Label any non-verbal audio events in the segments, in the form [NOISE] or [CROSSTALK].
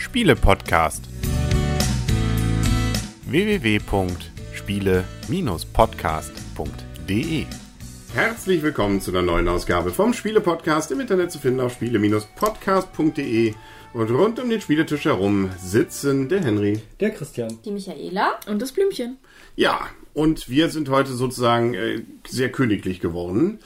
Spiele-Podcast. www.spiele-podcast.de Herzlich willkommen zu einer neuen Ausgabe vom Spiele-Podcast im Internet zu finden auf spiele-podcast.de. Und rund um den Spieletisch herum sitzen der Henry, der Christian, die Michaela und das Blümchen. Ja, und wir sind heute sozusagen äh, sehr königlich geworden.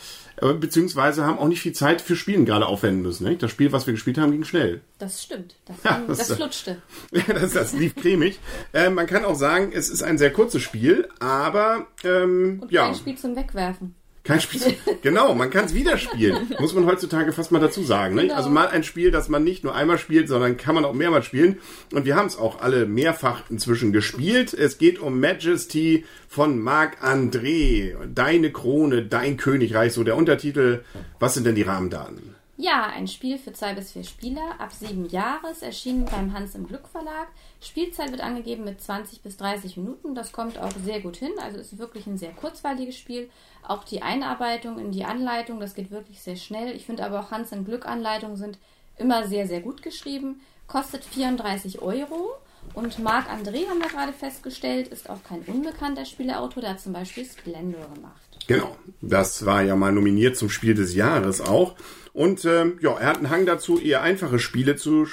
Äh, beziehungsweise haben auch nicht viel Zeit für Spielen gerade aufwenden müssen. Nicht? Das Spiel, was wir gespielt haben, ging schnell. Das stimmt. Das, ja, das, das flutschte. [LAUGHS] das, das lief cremig. äh, man kann auch sagen, es ist ein sehr kurzes Spiel, aber ähm, Und ja. Ein Spiel zum Wegwerfen. Kein Spiel. [LAUGHS] genau, man kann es wieder spielen. Muss man heutzutage fast mal dazu sagen. Ne? Genau. Also mal ein Spiel, das man nicht nur einmal spielt, sondern kann man auch mehrmals spielen. Und wir haben es auch alle mehrfach inzwischen gespielt. Es geht um Majesty von Marc André. Deine Krone, dein Königreich, so der Untertitel. Was sind denn die Rahmendaten? Ja, ein Spiel für zwei bis vier Spieler ab sieben Jahres, erschienen beim Hans im Glück Verlag. Spielzeit wird angegeben mit 20 bis 30 Minuten. Das kommt auch sehr gut hin. Also ist wirklich ein sehr kurzweiliges Spiel. Auch die Einarbeitung in die Anleitung, das geht wirklich sehr schnell. Ich finde aber auch Hans im Glück Anleitungen sind immer sehr, sehr gut geschrieben. Kostet 34 Euro. Und Marc André, haben wir gerade festgestellt, ist auch kein unbekannter Spieleautor. Der hat zum Beispiel Splendor gemacht. Genau, das war ja mal nominiert zum Spiel des Jahres auch. Und ähm, ja, er hat einen Hang dazu, eher einfache Spiele zu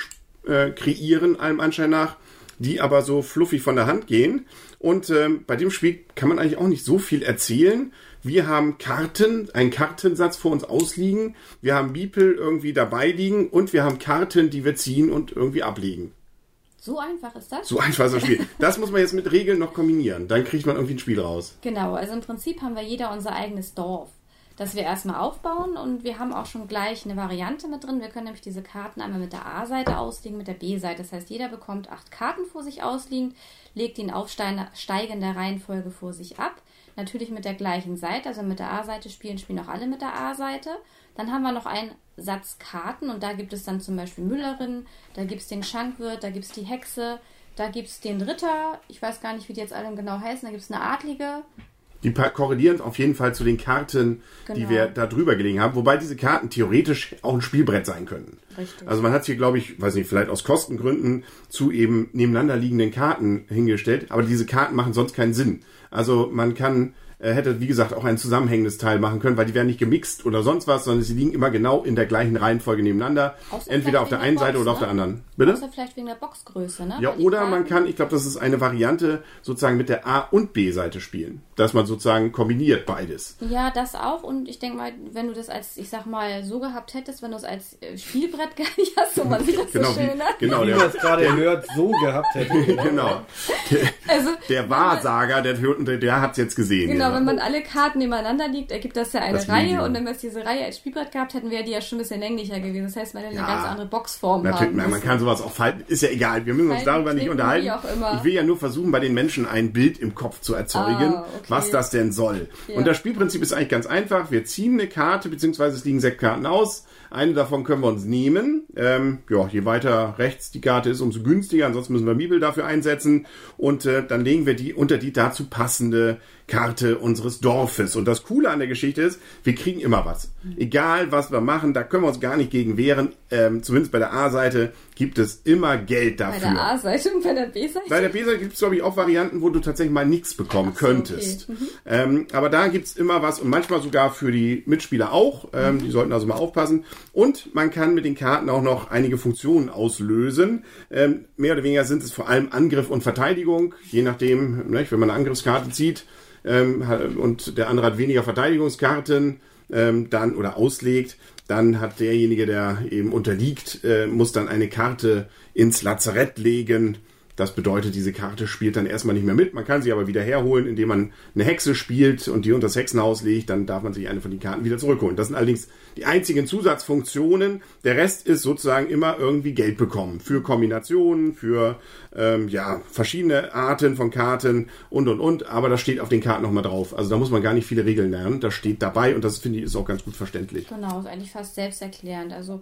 äh, kreieren, allem Anschein nach, die aber so fluffig von der Hand gehen. Und ähm, bei dem Spiel kann man eigentlich auch nicht so viel erzählen. Wir haben Karten, einen Kartensatz vor uns ausliegen. Wir haben Beeple irgendwie dabei liegen und wir haben Karten, die wir ziehen und irgendwie ablegen. So einfach ist das? So einfach ist das Spiel. Das muss man jetzt mit Regeln noch kombinieren. Dann kriegt man irgendwie ein Spiel raus. Genau, also im Prinzip haben wir jeder unser eigenes Dorf, das wir erstmal aufbauen und wir haben auch schon gleich eine Variante mit drin. Wir können nämlich diese Karten einmal mit der A-Seite auslegen, mit der B-Seite. Das heißt, jeder bekommt acht Karten vor sich ausliegend, legt die in aufsteigender Reihenfolge vor sich ab. Natürlich mit der gleichen Seite, also mit der A-Seite spielen, spielen auch alle mit der A-Seite. Dann haben wir noch einen Satz Karten und da gibt es dann zum Beispiel Müllerin, da gibt es den Schankwirt, da gibt es die Hexe, da gibt es den Ritter, ich weiß gar nicht, wie die jetzt alle genau heißen, da gibt es eine Adlige. Die korrelieren auf jeden Fall zu den Karten, genau. die wir da drüber gelegen haben, wobei diese Karten theoretisch auch ein Spielbrett sein können. Richtig. Also man hat hier, glaube ich, weiß nicht, vielleicht aus Kostengründen zu eben nebeneinander liegenden Karten hingestellt, aber diese Karten machen sonst keinen Sinn. Also man kann hätte, wie gesagt, auch ein zusammenhängendes Teil machen können, weil die werden nicht gemixt oder sonst was, sondern sie liegen immer genau in der gleichen Reihenfolge nebeneinander. Außer Entweder auf der einen Box, Seite oder ne? auf der anderen. Bitte? Außer vielleicht wegen der Boxgröße, ne? Ja, oder man kann, ich glaube, das ist eine Variante, sozusagen mit der A- und B-Seite spielen. Dass man sozusagen kombiniert beides. Ja, das auch. Und ich denke mal, wenn du das als, ich sag mal, so gehabt hättest, wenn du es als äh, Spielbrett [LAUGHS] gar nicht hast, so man sieht das genau, so schön, wie, genau, Wie der, man es gerade hört, so gehabt hätte. [LAUGHS] genau. Der, Also, der Wahrsager, der, der, der hat es jetzt gesehen. Genau, ja. wenn man alle Karten nebeneinander liegt, ergibt das ja eine Das Reihe und wenn wir diese Reihe als Spielbrett gehabt hätten, wäre die ja schon ein bisschen länglicher gewesen. Das heißt, man hätte Ja. eine ganz andere Boxform Natürlich, haben man, kann sowas auch falten. Ist ja egal. Wir müssen uns darüber nicht unterhalten. wie auch immer. Ich will ja nur versuchen, bei den Menschen ein Bild im Kopf zu erzeugen, Ah, okay. Was das denn soll. Ja. Und das Spielprinzip ist eigentlich ganz einfach. Wir ziehen eine Karte, beziehungsweise es liegen sechs Karten aus. Eine davon können wir uns nehmen. Ähm, ja, je weiter rechts die Karte ist, umso günstiger. Ansonsten müssen wir Bibel dafür einsetzen. Und äh, dann legen wir die unter die dazu passende Karte unseres Dorfes. Und das Coole an der Geschichte ist, wir kriegen immer was. Egal, was wir machen, da können wir uns gar nicht gegen wehren. Ähm, zumindest bei der A-Seite gibt es immer Geld Bei dafür. der A-Seite und bei der B-Seite. Bei der B-Seite gibt es, glaube ich, auch Varianten, wo du tatsächlich mal nichts bekommen so, könntest. okay. Mhm. Ähm, aber da gibt's immer was und manchmal sogar für die Mitspieler auch. Ähm, Mhm. Die sollten also mal aufpassen. Und man kann mit den Karten auch noch einige Funktionen auslösen. Ähm, mehr oder weniger sind es vor allem Angriff und Verteidigung, je nachdem, ne, wenn man eine Angriffskarte zieht ähm, und der andere hat weniger Verteidigungskarten, ähm, dann oder auslegt, dann hat derjenige, der eben unterliegt, äh, muss dann eine Karte ins Lazarett legen. Das bedeutet, diese Karte spielt dann erstmal nicht mehr mit. Man kann sie aber wieder herholen, indem man eine Hexe spielt und die unter das Hexenhaus legt. Dann darf man sich eine von den Karten wieder zurückholen. Das sind allerdings die einzigen Zusatzfunktionen. Der Rest ist sozusagen immer irgendwie Geld bekommen. Für Kombinationen, für ähm, ja, verschiedene Arten von Karten und und und. Aber das steht auf den Karten nochmal drauf. Also da muss man gar nicht viele Regeln lernen. Das steht dabei und das finde ich ist auch ganz gut verständlich. Genau, ist eigentlich fast selbsterklärend. Also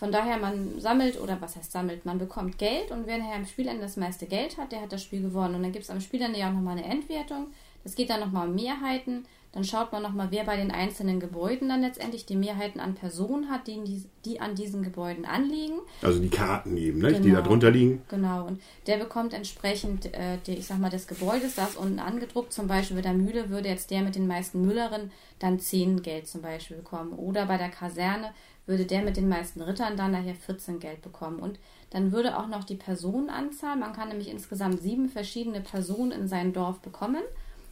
von daher, man sammelt, oder was heißt sammelt, man bekommt Geld und wer nachher am Spielende das meiste Geld hat, der hat das Spiel gewonnen. Und dann gibt es am Spielende ja auch nochmal eine Endwertung. Das geht dann nochmal um Mehrheiten. Dann schaut man nochmal, wer bei den einzelnen Gebäuden dann letztendlich die Mehrheiten an Personen hat, die, die, die an diesen Gebäuden anliegen. Also die Karten eben, ne? die Genau. da drunter liegen. Genau, und der bekommt entsprechend, äh, die, ich sag mal, des Gebäudes, das unten angedruckt, zum Beispiel bei der Mühle würde jetzt der mit den meisten Müllerinnen dann 10 Geld zum Beispiel bekommen. Oder bei der Kaserne würde der mit den meisten Rittern dann nachher 14 Geld bekommen. Und dann würde auch noch die Personenanzahl, man kann nämlich insgesamt sieben verschiedene Personen in sein Dorf bekommen,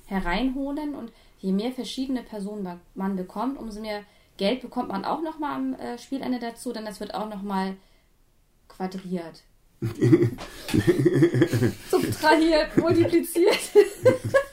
hereinholen und je mehr verschiedene Personen man bekommt, umso mehr Geld bekommt man auch nochmal am äh, Spielende dazu, denn das wird auch nochmal quadriert. [LAUGHS] Subtrahiert, multipliziert, [LAUGHS]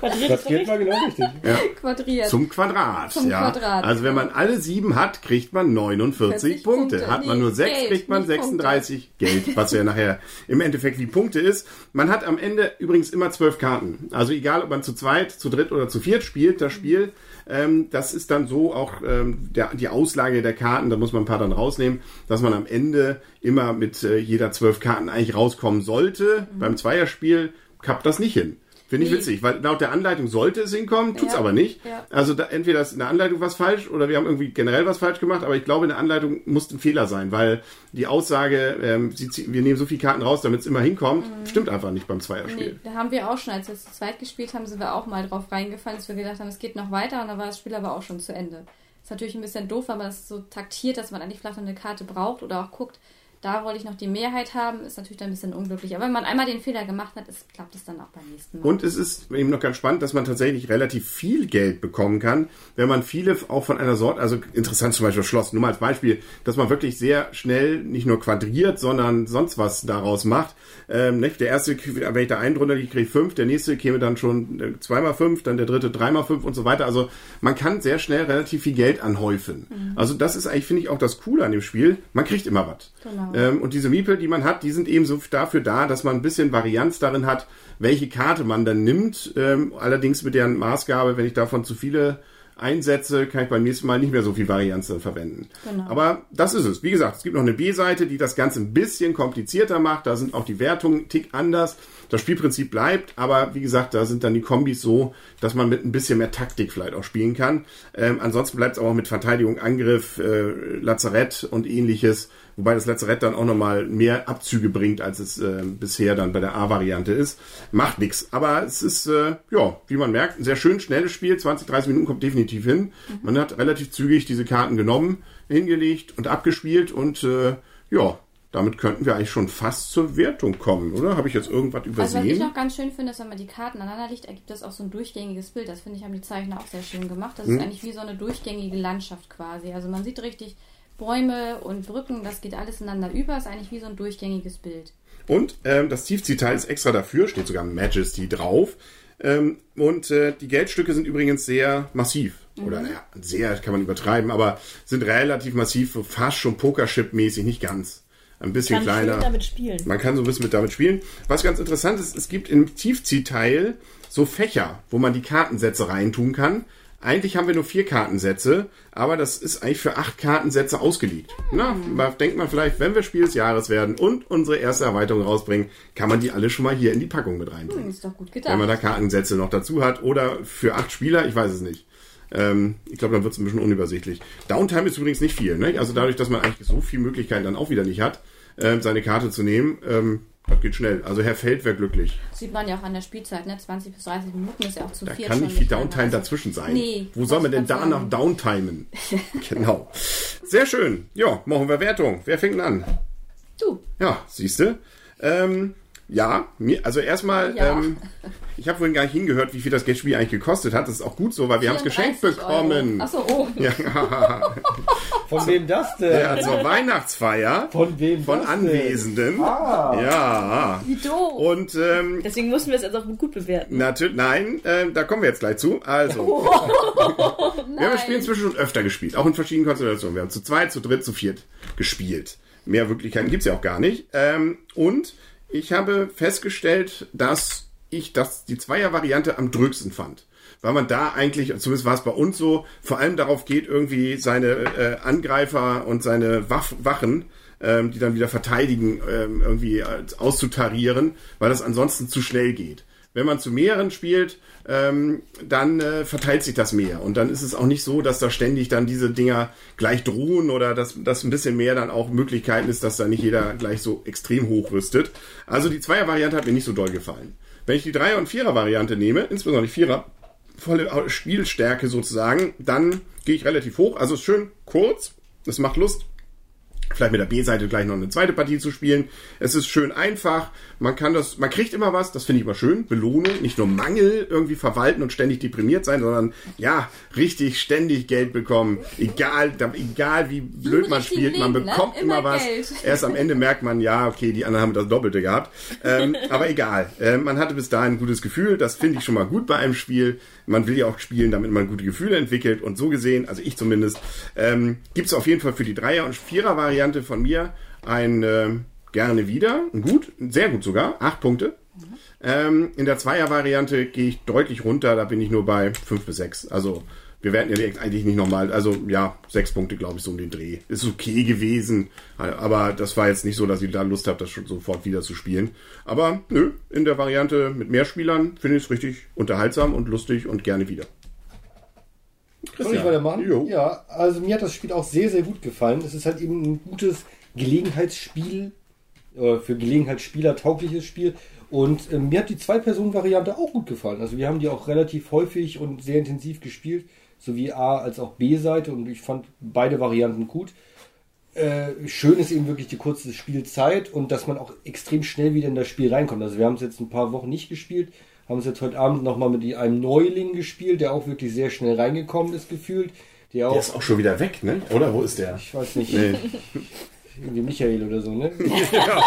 Das Quadriert richtig. mal genau richtig. [LAUGHS] quadriert. Zum Quadrat. Zum ja. Quadrat, Also wenn man alle sieben hat, kriegt man 49 40 Punkte. Punkte. Hat man nur sechs, Geld, kriegt man nicht 36 Geld, was ja nachher im Endeffekt wie Punkte ist. Man hat am Ende übrigens immer zwölf Karten. Also egal, ob man zu zweit, zu dritt oder zu viert spielt, das Spiel. Ähm, das ist dann so auch ähm, der, die Auslage der Karten, da muss man ein paar dann rausnehmen, dass man am Ende immer mit äh, jeder zwölf Karten eigentlich rauskommen sollte. Beim Zweierspiel klappt das nicht hin. Finde ich Nee. witzig, weil laut der Anleitung sollte es hinkommen, tut's Ja, aber nicht. ja. Also da, entweder ist in der Anleitung was falsch oder wir haben irgendwie generell was falsch gemacht, aber ich glaube, in der Anleitung muss ein Fehler sein, weil die Aussage, ähm, sie, wir nehmen so viele Karten raus, damit es immer hinkommt, stimmt einfach nicht beim Nee, Zweierspiel. da haben wir auch schon, als wir zu zweit gespielt haben, sind wir auch mal drauf reingefallen, dass wir gedacht haben, es geht noch weiter und dann war das Spiel aber auch schon zu Ende. Ist natürlich ein bisschen doof, weil man das so taktiert, dass man eigentlich vielleicht noch eine Karte braucht oder auch guckt, da wollte ich noch die Mehrheit haben, ist natürlich dann ein bisschen unglücklich. Aber wenn man einmal den Fehler gemacht hat, ist, klappt es dann auch beim nächsten Mal. Und es ist eben noch ganz spannend, dass man tatsächlich relativ viel Geld bekommen kann, wenn man viele auch von einer Sorte, also interessant zum Beispiel Schloss, nur mal als Beispiel, dass man wirklich sehr schnell nicht nur quadriert, sondern sonst was daraus macht. Ähm, nicht? Der erste, wenn ich da einen drunter liege, kriege ich fünf, der nächste käme dann schon äh, zweimal fünf, dann der dritte dreimal fünf und so weiter. Also man kann sehr schnell relativ viel Geld anhäufen. Also das ist eigentlich, finde ich, auch das Coole an dem Spiel. Man kriegt immer was. Genau. Ähm, und diese Miepel, die man hat, die sind eben so dafür da, dass man ein bisschen Varianz darin hat, welche Karte man dann nimmt. Ähm, allerdings mit deren Maßgabe, wenn ich davon zu viele einsetze, kann ich beim nächsten Mal nicht mehr so viel Varianz verwenden. Genau. Aber das ist es. Wie gesagt, es gibt noch eine B-Seite, die das Ganze ein bisschen komplizierter macht. Da sind auch die Wertungen ein Tick anders. Das Spielprinzip bleibt, aber wie gesagt, da sind dann die Kombis so, dass man mit ein bisschen mehr Taktik vielleicht auch spielen kann. Ähm, ansonsten bleibt es auch mit Verteidigung, Angriff, äh, Lazarett und ähnliches. Wobei das Lazarett dann auch nochmal mehr Abzüge bringt, als es äh, bisher dann bei der A-Variante ist. Macht nichts. Aber es ist, äh, ja, wie man merkt, ein sehr schön schnelles Spiel. 20, 30 Minuten kommt definitiv hin. Man hat relativ zügig diese Karten genommen, hingelegt und abgespielt und äh, ja, damit könnten wir eigentlich schon fast zur Wertung kommen, oder? Habe ich jetzt irgendwas Also was ich übersehen? noch ganz schön finde, ist, wenn man die Karten aneinander legt, ergibt das auch so ein durchgängiges Bild. Das finde ich, haben die Zeichner auch sehr schön gemacht. Das Hm. ist eigentlich wie so eine durchgängige Landschaft quasi. Also man sieht richtig Bäume und Brücken, das geht alles ineinander über, ist eigentlich wie so ein durchgängiges Bild. Und ähm, das Tiefziehteil ist extra dafür, steht sogar Majesty drauf. Ähm, und äh, die Geldstücke sind übrigens sehr massiv. Oder naja, sehr kann man übertreiben, aber sind relativ massiv, fast schon Pokerchip-mäßig, nicht ganz. Ein bisschen Kann kleiner. damit spielen. Man kann so ein bisschen mit damit spielen. Was ganz interessant ist, es gibt im Tiefziehteil so Fächer, wo man die Kartensätze reintun kann. Eigentlich haben wir nur vier Kartensätze, aber das ist eigentlich für acht Kartensätze ausgelegt. Na, da denkt man vielleicht, wenn wir Spiel des Jahres werden und unsere erste Erweiterung rausbringen, kann man die alle schon mal hier in die Packung mit reinbringen. Hm, ist doch gut Wenn man gedacht. da Kartensätze noch dazu hat oder für acht Spieler, ich weiß es nicht. Ähm, ich glaube, dann wird es ein bisschen unübersichtlich. Downtime ist übrigens nicht viel. Ne? Also dadurch, dass man eigentlich so viele Möglichkeiten dann auch wieder nicht hat, ähm, seine Karte zu nehmen, ähm, das geht schnell. Also Herr Feld wäre glücklich. Sieht man ja auch an der Spielzeit, ne? 20 bis 30 Minuten ist ja auch zu Da viel. kann schon nicht viel. Downtime Also- dazwischen sein. Nee, Wo soll man denn da noch sagen. downtimen? [LAUGHS] genau. Sehr schön. Ja, machen wir Wertung. Wer fängt denn an? Du, Ja, siehst du. Ähm, ja, mir, also erstmal, Ja. ähm, ich habe vorhin gar nicht hingehört, wie viel das Spiel eigentlich gekostet hat. Das ist auch gut so, weil wir haben es geschenkt 34 bekommen. Achso, oh. Ja, [LAUGHS] Von wem das denn? ja, zur Weihnachtsfeier Von wem von denn? Anwesenden. Ja. Wie doof. Und ähm, Deswegen mussten wir es jetzt auch gut bewerten. natürlich, nein, ähm, da kommen wir jetzt gleich zu. Also, [LAUGHS] Oh, wir haben das Spiel inzwischen schon öfter gespielt, auch in verschiedenen Konstellationen. Wir haben zu zweit, zu dritt, zu viert gespielt. Mehr Möglichkeiten gibt's ja auch gar nicht. Ähm, und ich habe festgestellt, dass ich das, die Zweier-Variante am drücksten fand. Weil man da eigentlich, zumindest war es bei uns so, vor allem darauf geht, irgendwie seine äh, Angreifer und seine Waff Wachen, ähm, die dann wieder verteidigen, ähm, irgendwie äh, auszutarieren, weil das ansonsten zu schnell geht. Wenn man zu mehreren spielt, ähm, dann äh, verteilt sich das mehr. Und dann ist es auch nicht so, dass da ständig dann diese Dinger gleich drohen oder dass, dass ein bisschen mehr dann auch Möglichkeiten ist, dass da nicht jeder gleich so extrem hochrüstet. Also die Zweier-Variante hat mir nicht so doll gefallen. Wenn ich die Dreier- und Vierer-Variante nehme, insbesondere die Vierer, volle Spielstärke sozusagen, dann gehe ich relativ hoch. Also ist schön kurz, es macht Lust vielleicht mit der B-Seite gleich noch eine zweite Partie zu spielen. Es ist schön einfach. Man kann das, man kriegt immer was, das finde ich immer schön. Belohnung, nicht nur Mangel irgendwie verwalten und ständig deprimiert sein, sondern ja, richtig ständig Geld bekommen. Egal, egal wie blöd man spielt, Leben, man bekommt ne? immer, immer was. Geld. [LAUGHS] Erst am Ende merkt man, ja, okay, die anderen haben das Doppelte gehabt. Ähm, aber egal. Äh, man hatte bis dahin ein gutes Gefühl. Das finde ich schon mal gut bei einem Spiel. Man will ja auch spielen, damit man gute Gefühle entwickelt. Und so gesehen, also ich zumindest, ähm, gibt es auf jeden Fall für die Dreier- und Vierer-Variante von mir ein äh, gerne wieder. Gut, sehr gut sogar. Acht Punkte. Ähm, in der Zweier-Variante gehe ich deutlich runter. Da bin ich nur bei fünf bis sechs. Also wir werden ja eigentlich nicht nochmal, also ja, sechs Punkte, glaube ich, so um den Dreh. Ist okay gewesen, aber das war jetzt nicht so, dass ich da Lust habe, das schon sofort wieder zu spielen. Aber nö, in der Variante mit mehr Spielern finde ich es richtig unterhaltsam und lustig und gerne wieder. Soll ich weitermachen? Jo. Ja, also mir hat das Spiel auch sehr, sehr gut gefallen. Es ist halt eben ein gutes Gelegenheitsspiel, äh, für Gelegenheitsspieler taugliches Spiel. Und äh, mir hat die Zwei-Personen-Variante auch gut gefallen. Also wir haben die auch relativ häufig und sehr intensiv gespielt sowie A- als auch B-Seite und ich fand beide Varianten gut. Äh, schön ist eben wirklich die kurze Spielzeit und dass man auch extrem schnell wieder in das Spiel reinkommt. Also wir haben es jetzt ein paar Wochen nicht gespielt, haben es jetzt heute Abend nochmal mit einem Neuling gespielt, der auch wirklich sehr schnell reingekommen ist, gefühlt. Der, auch, der ist auch schon wieder weg, ne? Oder wo ist der? Ich weiß nicht. Nee. [LAUGHS] Irgendwie Michael oder so, ne? [LAUGHS] ja.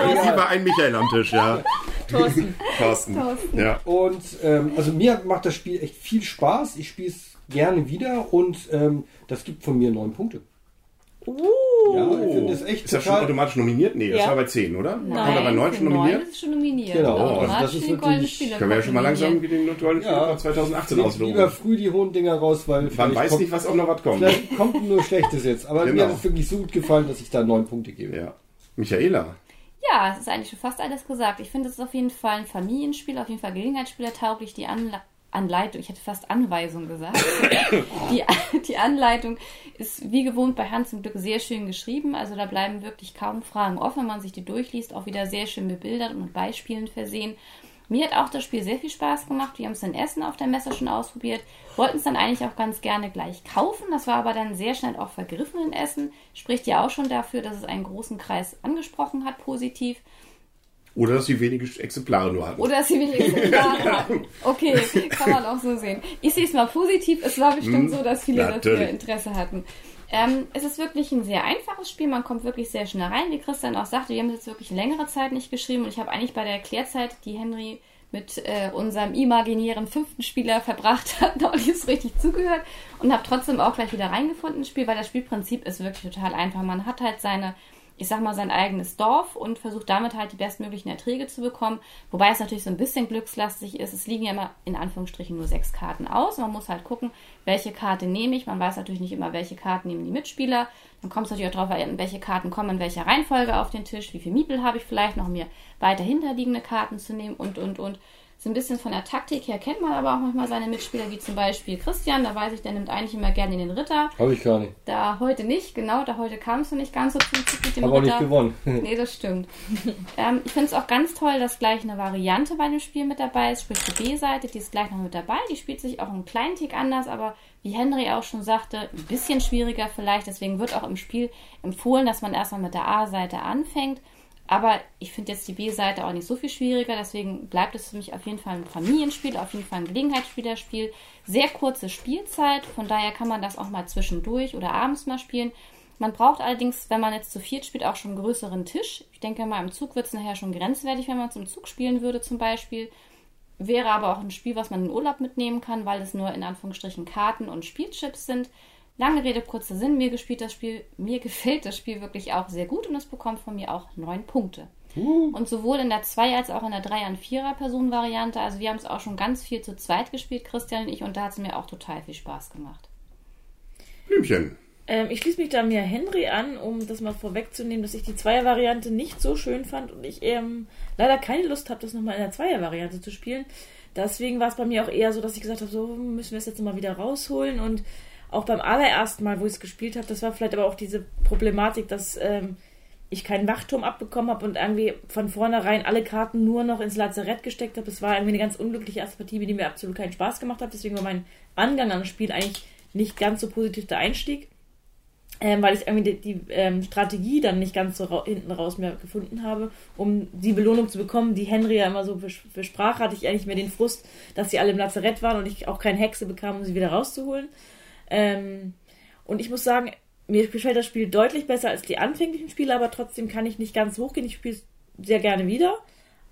Irgendwie war ein Michael am Tisch, ja. Thorsten. [LAUGHS] Thorsten. Thorsten. Ja. Und ähm, also mir macht das Spiel echt viel Spaß. Ich spiele es gerne wieder und ähm, das gibt von mir neun Punkte. Uh. Ja, ich finde es echt Ist das schon automatisch nominiert? Nee, das ja. war bei 10, oder? Nein, Kommt aber 9 schon nominiert? 9 ist schon nominiert. Genau, also das ist wirklich... Können wir ja schon mal langsam den Golden ja, 2018 ausloben. Lieber früh die hohen Dinger raus, weil... Man weiß kommt, nicht, was auch noch was kommt. Vielleicht kommt nur Schlechtes jetzt. Aber genau. mir hat es wirklich so gut gefallen, dass ich da 9 Punkte gebe. Ja. Michaela? Ja, es ist eigentlich schon fast alles gesagt. Ich finde, es ist auf jeden Fall ein Familienspiel, auf jeden Fall Gelegenheitsspieler tauglich. Die Anla Anleitung, ich hätte fast Anweisung gesagt. [COUGHS] die, die Anleitung ist wie gewohnt bei Hans im Glück sehr schön geschrieben. Also da bleiben wirklich kaum Fragen offen, wenn man sich die durchliest. Auch wieder sehr schön bebildert und mit Beispielen versehen. Mir hat auch das Spiel sehr viel Spaß gemacht. Wir haben es in Essen auf der Messe schon ausprobiert. Wollten es dann eigentlich auch ganz gerne gleich kaufen. Das war aber dann sehr schnell auch vergriffen in Essen. Spricht ja auch schon dafür, dass es einen großen Kreis angesprochen hat, positiv. Oder dass sie wenige Exemplare nur hatten. Oder dass sie wenige Exemplare [LAUGHS] hatten. Okay, kann man auch so sehen. Ich sehe es mal positiv. Es war bestimmt hm, so, dass viele Natürlich. dafür Interesse hatten. Ähm, es ist wirklich ein sehr einfaches Spiel. Man kommt wirklich sehr schnell rein. Wie Christian auch sagte, wir haben es jetzt wirklich längere Zeit nicht geschrieben. Und ich habe eigentlich bei der Erklärzeit, die Henry mit äh, unserem imaginären fünften Spieler verbracht hat, [LAUGHS] noch nicht so richtig zugehört und habe trotzdem auch gleich wieder reingefunden ins Spiel, weil das Spielprinzip ist wirklich total einfach. Man hat halt seine ich sag mal, sein eigenes Dorf und versucht damit halt die bestmöglichen Erträge zu bekommen. Wobei es natürlich so ein bisschen glückslastig ist. Es liegen ja immer in Anführungsstrichen nur sechs Karten aus. Man muss halt gucken, welche Karte nehme ich. Man weiß natürlich nicht immer, welche Karten nehmen die Mitspieler. Dann kommt es natürlich auch darauf an, welche Karten kommen in welcher Reihenfolge auf den Tisch, wie viel Miepel habe ich vielleicht noch, um mir weiter hinterliegende Karten zu nehmen und, und, und. So ein bisschen von der Taktik her kennt man aber auch manchmal seine Mitspieler, wie zum Beispiel Christian. Da weiß ich, der nimmt eigentlich immer gerne den Ritter. Habe ich gar nicht. Da heute nicht, genau. Da heute kamst du nicht ganz so zum Zug mit dem Hab Ritter. Auch nicht gewonnen. [LAUGHS] nee, das stimmt. ähm, ich finde es auch ganz toll, dass gleich eine Variante bei dem Spiel mit dabei ist. Sprich die B-Seite, die ist gleich noch mit dabei. Die spielt sich auch einen kleinen Tick anders, aber wie Henry auch schon sagte, ein bisschen schwieriger vielleicht. Deswegen wird auch im Spiel empfohlen, dass man erstmal mit der A-Seite anfängt aber ich finde jetzt die B-Seite auch nicht so viel schwieriger, deswegen bleibt es für mich auf jeden Fall ein Familienspiel, auf jeden Fall ein Gelegenheitsspielerspiel. Sehr kurze Spielzeit, von daher kann man das auch mal zwischendurch oder abends mal spielen. Man braucht allerdings, wenn man jetzt zu viert spielt, auch schon einen größeren Tisch. Ich denke mal, im Zug wird es nachher schon grenzwertig, wenn man es im Zug spielen würde zum Beispiel. Wäre aber auch ein Spiel, was man in Urlaub mitnehmen kann, weil es nur in Anführungsstrichen Karten und Spielchips sind. Lange Rede, kurzer Sinn, mir gespielt das Spiel, mir [LAUGHS] gefällt das Spiel wirklich auch sehr gut und es bekommt von mir auch neun Punkte. Uh. Und sowohl in der 2 als auch in der 3 an 4er Personen Variante, also wir haben es auch schon ganz viel zu zweit gespielt, Christian und ich, und da hat es mir auch total viel Spaß gemacht. Blümchen. Ähm, ich schließe mich da mir Henry an, um das mal vorwegzunehmen, dass ich die Zweier-Variante nicht so schön fand und ich ähm, leider keine Lust habe, das nochmal in der Zweier-Variante zu spielen. Deswegen war es bei mir auch eher so, dass ich gesagt habe, so müssen wir es jetzt mal wieder rausholen und auch beim allerersten Mal, wo ich es gespielt habe, das war vielleicht aber auch diese Problematik, dass ähm, ich keinen Wachturm abbekommen habe und irgendwie von vornherein alle Karten nur noch ins Lazarett gesteckt habe. Es war irgendwie eine ganz unglückliche erste Partie, die mir absolut keinen Spaß gemacht hat. Deswegen war mein Angang am Spiel eigentlich nicht ganz so positiv der Einstieg ähm, weil ich irgendwie die, die ähm, Strategie dann nicht ganz so ra hinten raus mehr gefunden habe, um die Belohnung zu bekommen, die Henry ja immer so versprach, hatte ich eigentlich mehr den Frust, dass sie alle im Lazarett waren und ich auch keine Hexe bekam, um sie wieder rauszuholen. Ähm, und ich muss sagen, mir gefällt das Spiel deutlich besser als die anfänglichen Spiele, aber trotzdem kann ich nicht ganz hochgehen. Ich spiele es sehr gerne wieder,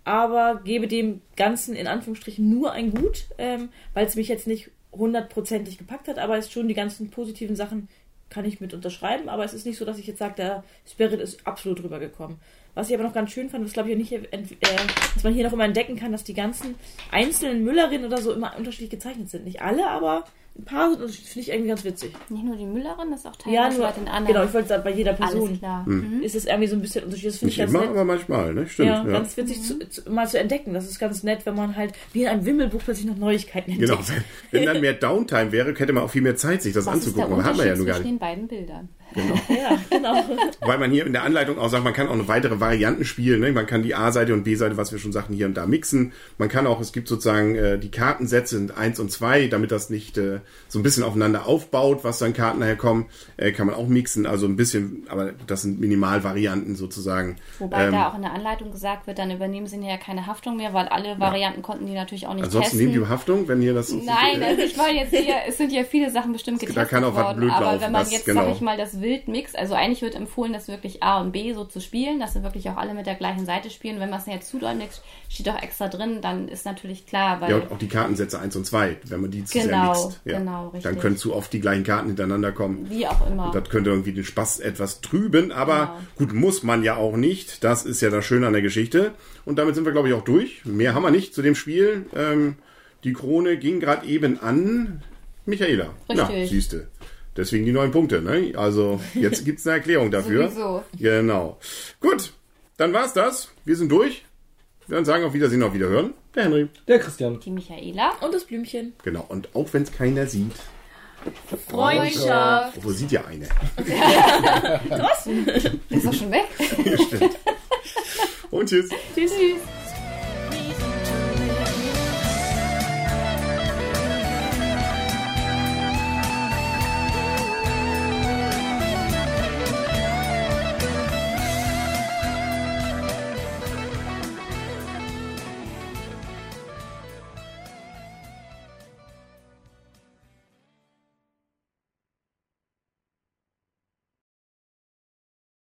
aber gebe dem Ganzen in Anführungsstrichen nur ein Gut, ähm, weil es mich jetzt nicht hundertprozentig gepackt hat, aber es schon die ganzen positiven Sachen kann ich mit unterschreiben, aber es ist nicht so, dass ich jetzt sage, der Spirit ist absolut rübergekommen. Was ich aber noch ganz schön fand, was glaube ich auch nicht, äh, dass man hier noch immer entdecken kann, dass die ganzen einzelnen Müllerinnen oder so immer unterschiedlich gezeichnet sind. Nicht alle, aber ein paar finde ich irgendwie ganz witzig. Nicht nur die Müllerin, das ist auch teilweise ja, nur, bei den anderen. Genau, ich wollte sagen, bei jeder Person mhm. ist es irgendwie so ein bisschen unterschiedlich. Das finde ich ganz immer, nett. aber manchmal, ne? Stimmt. Ja, ja. ganz witzig mhm. zu, zu, mal zu entdecken. Das ist ganz nett, wenn man halt wie in einem Wimmelbuch plötzlich noch Neuigkeiten entdeckt. Genau, wenn, wenn dann mehr Downtime wäre, hätte man auch viel mehr Zeit, sich das Was anzugucken. aber hat man ja nur gar nicht. den beiden Bildern. Genau. [LAUGHS] ja, genau. Weil man hier in der Anleitung auch sagt, man kann auch eine weitere Varianten spielen. Ne? Man kann die A-Seite und B-Seite, was wir schon sagten, hier und da mixen. Man kann auch, es gibt sozusagen äh, die Kartensätze sind eins und zwei, damit das nicht äh, so ein bisschen aufeinander aufbaut, was dann Karten nachher kommen, äh, kann man auch mixen. Also ein bisschen, aber das sind Minimalvarianten sozusagen. Wobei ähm, da auch in der Anleitung gesagt wird, dann übernehmen sie ja keine Haftung mehr, weil alle Varianten ja. konnten die natürlich auch nicht Ansonsten testen. nehmen die Haftung, wenn hier das... Nein, also ich meine jetzt hier, es sind ja viele Sachen bestimmt getestet Da kann auch was blöd aber laufen. wenn man das, jetzt, genau. sag ich mal, das wild mixt, also eigentlich wird empfohlen, das wirklich A und B so zu spielen, dass sie wirklich auch alle mit der gleichen Seite spielen. Wenn man es jetzt zu doll mixt, steht auch extra drin, dann ist natürlich klar, weil... Ja, und auch die Kartensätze 1 und 2, wenn man die zu genau, sehr mixt. Ja. Genau, richtig. Dann können zu oft die gleichen Karten hintereinander kommen. Wie auch immer. Und das könnte irgendwie den Spaß etwas trüben, aber genau. gut, muss man ja auch nicht. Das ist ja das Schöne an der Geschichte. Und damit sind wir, glaube ich, auch durch. Mehr haben wir nicht zu dem Spiel. Ähm, die Krone ging gerade eben an Michaela. Richtig. Ja, siehste. Deswegen die neun Punkte. Ne? Also jetzt [LAUGHS] gibt es eine Erklärung dafür. Sowieso. Genau. Gut, dann war's das. Wir sind durch. Wir werden sagen auf Wiedersehen, auf Wiederhören. Der Henry. Der Christian. Die Michaela. Und das Blümchen. Genau. Und auch wenn es keiner sieht. Freundschaft. Wo sieht ja eine? [LAUGHS] Draußen. [LAUGHS] Ist doch schon weg. Ja, stimmt. Und tschüss. Tschüss. tschüss.